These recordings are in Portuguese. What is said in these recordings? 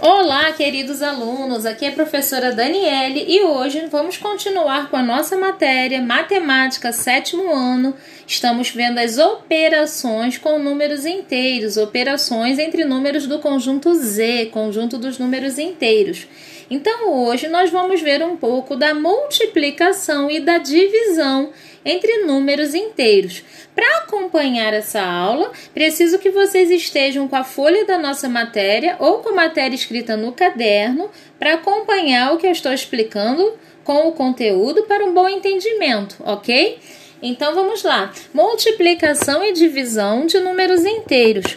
Olá, queridos alunos. Aqui é a professora Daniele e hoje vamos continuar com a nossa matéria Matemática, sétimo ano. Estamos vendo as operações com números inteiros, operações entre números do conjunto Z, conjunto dos números inteiros. Então, hoje nós vamos ver um pouco da multiplicação e da divisão entre números inteiros. Para acompanhar essa aula, preciso que vocês estejam com a folha da nossa matéria ou com a matéria escrita no caderno para acompanhar o que eu estou explicando com o conteúdo para um bom entendimento, ok? Então vamos lá. Multiplicação e divisão de números inteiros.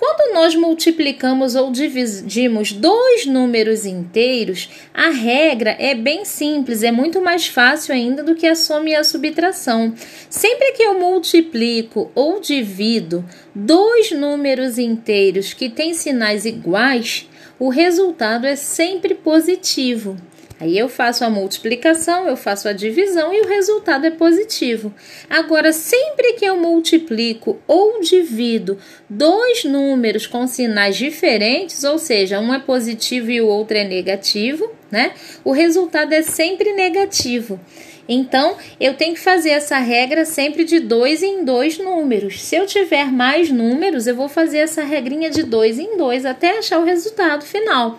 Quando nós multiplicamos ou dividimos dois números inteiros, a regra é bem simples, é muito mais fácil ainda do que a soma e a subtração. Sempre que eu multiplico ou divido dois números inteiros que têm sinais iguais, o resultado é sempre positivo. Aí eu faço a multiplicação, eu faço a divisão e o resultado é positivo. Agora, sempre que eu multiplico ou divido dois números com sinais diferentes, ou seja, um é positivo e o outro é negativo, né? O resultado é sempre negativo. Então, eu tenho que fazer essa regra sempre de dois em dois números. Se eu tiver mais números, eu vou fazer essa regrinha de dois em dois até achar o resultado final.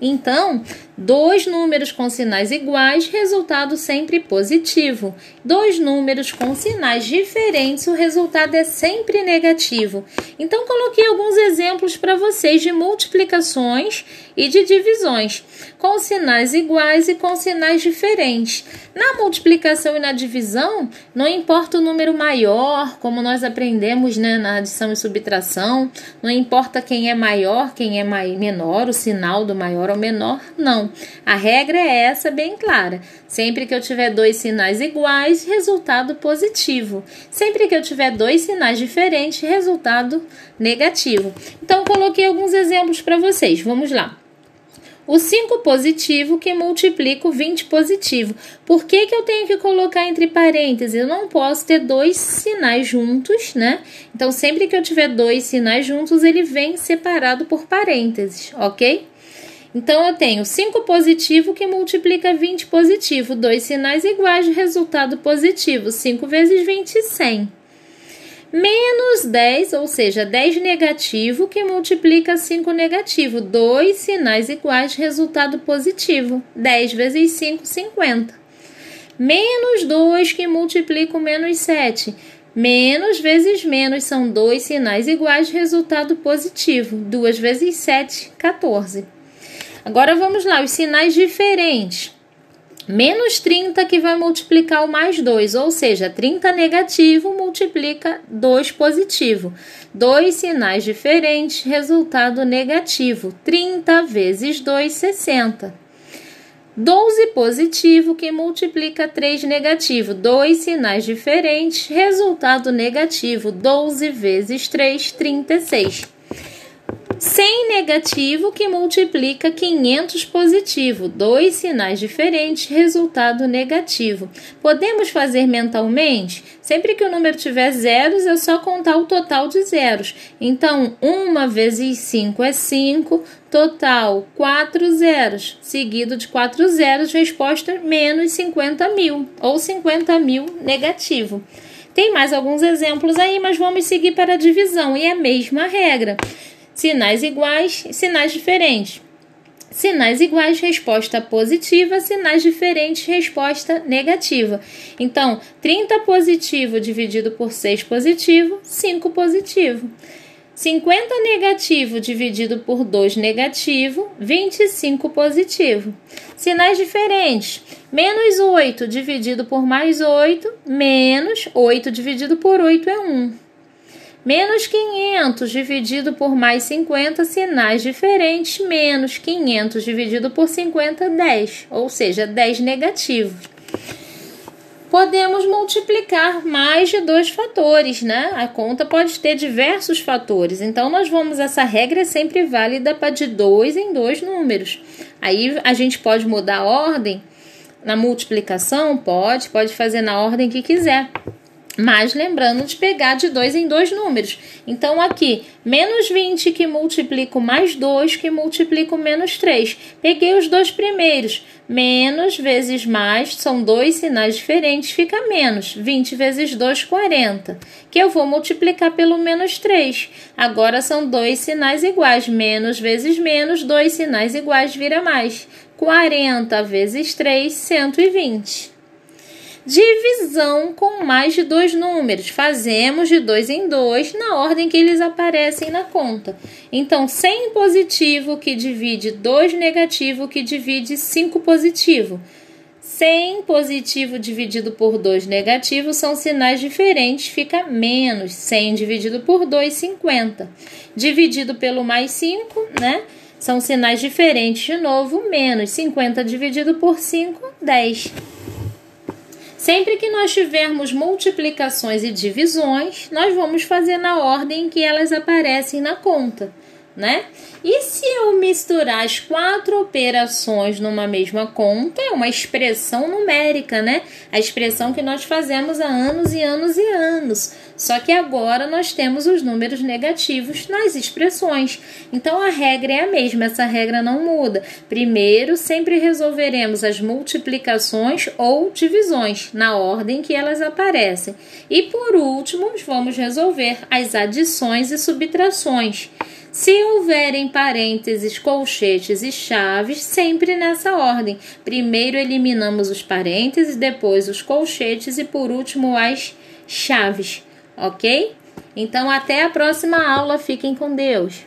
Então, dois números com sinais iguais, resultado sempre positivo. Dois números com sinais diferentes, o resultado é sempre negativo. Então, coloquei alguns exemplos para vocês de multiplicações e de divisões, com sinais iguais e com sinais diferentes. Na multiplicação e na divisão, não importa o número maior, como nós aprendemos né, na adição e subtração, não importa quem é maior, quem é menor, o sinal do maior ou menor? Não. A regra é essa bem clara. Sempre que eu tiver dois sinais iguais, resultado positivo. Sempre que eu tiver dois sinais diferentes, resultado negativo. Então, coloquei alguns exemplos para vocês. Vamos lá o 5 positivo que multiplica o 20 positivo. Por que, que eu tenho que colocar entre parênteses? Eu não posso ter dois sinais juntos, né? Então, sempre que eu tiver dois sinais juntos, ele vem separado por parênteses, ok? Então, eu tenho 5 positivo que multiplica 20 positivo, dois sinais iguais de resultado positivo, 5 vezes 20, 100. Menos 10, ou seja, 10 negativo que multiplica 5 negativo, dois sinais iguais de resultado positivo, 10 vezes 5, 50. Menos 2 que multiplica o menos 7, Menos vezes menos são dois sinais iguais resultado positivo. 2 vezes 7, 14. Agora vamos lá, os sinais diferentes. Menos 30 que vai multiplicar o mais 2, ou seja, 30 negativo multiplica 2 positivo. Dois sinais diferentes, resultado negativo. 30 vezes 2, 60. 12 positivo que multiplica 3 negativo. Dois sinais diferentes, resultado negativo. 12 vezes 3, 36. 100 negativo que multiplica 500 positivo, dois sinais diferentes, resultado negativo. Podemos fazer mentalmente? Sempre que o número tiver zeros, é só contar o total de zeros. Então, 1 vezes 5 é 5, total 4 zeros, seguido de 4 zeros, resposta menos 50 mil, ou 50 mil negativo. Tem mais alguns exemplos aí, mas vamos seguir para a divisão e é a mesma regra. Sinais iguais, sinais diferentes. Sinais iguais, resposta positiva, sinais diferentes, resposta negativa. Então, 30 positivo dividido por 6 positivo, 5 positivo. 50 negativo dividido por 2 negativo, 25 positivo. Sinais diferentes. Menos 8 dividido por mais 8, menos 8 dividido por 8 é 1. Menos 500 dividido por mais 50, sinais diferentes. Menos 500 dividido por 50, 10. Ou seja, 10 negativos. Podemos multiplicar mais de dois fatores, né? A conta pode ter diversos fatores. Então, nós vamos, essa regra é sempre válida para de dois em dois números. Aí, a gente pode mudar a ordem na multiplicação? Pode, pode fazer na ordem que quiser. Mas lembrando de pegar de dois em dois números. Então, aqui, menos 20 que multiplico mais 2 que multiplico menos 3. Peguei os dois primeiros. Menos vezes mais, são dois sinais diferentes, fica menos. 20 vezes 2, 40. Que eu vou multiplicar pelo menos 3. Agora são dois sinais iguais. Menos vezes menos, dois sinais iguais vira mais. 40 vezes 3, 120 divisão com mais de dois números. Fazemos de dois em dois na ordem que eles aparecem na conta. Então, 100 positivo que divide 2 negativo que divide 5 positivo. 100 positivo dividido por 2 negativo são sinais diferentes, fica menos. 100 dividido por 2, 50. Dividido pelo mais 5, né? São sinais diferentes de novo, menos. 50 dividido por 5, 10. Sempre que nós tivermos multiplicações e divisões, nós vamos fazer na ordem que elas aparecem na conta, né? E se eu misturar as quatro operações numa mesma conta, é uma expressão numérica, né? A expressão que nós fazemos há anos e anos e anos. Só que agora nós temos os números negativos nas expressões. Então a regra é a mesma, essa regra não muda. Primeiro, sempre resolveremos as multiplicações ou divisões na ordem que elas aparecem. E por último, vamos resolver as adições e subtrações. Se houverem parênteses, colchetes e chaves, sempre nessa ordem. Primeiro eliminamos os parênteses, depois os colchetes e por último as chaves, ok? Então até a próxima aula, fiquem com Deus!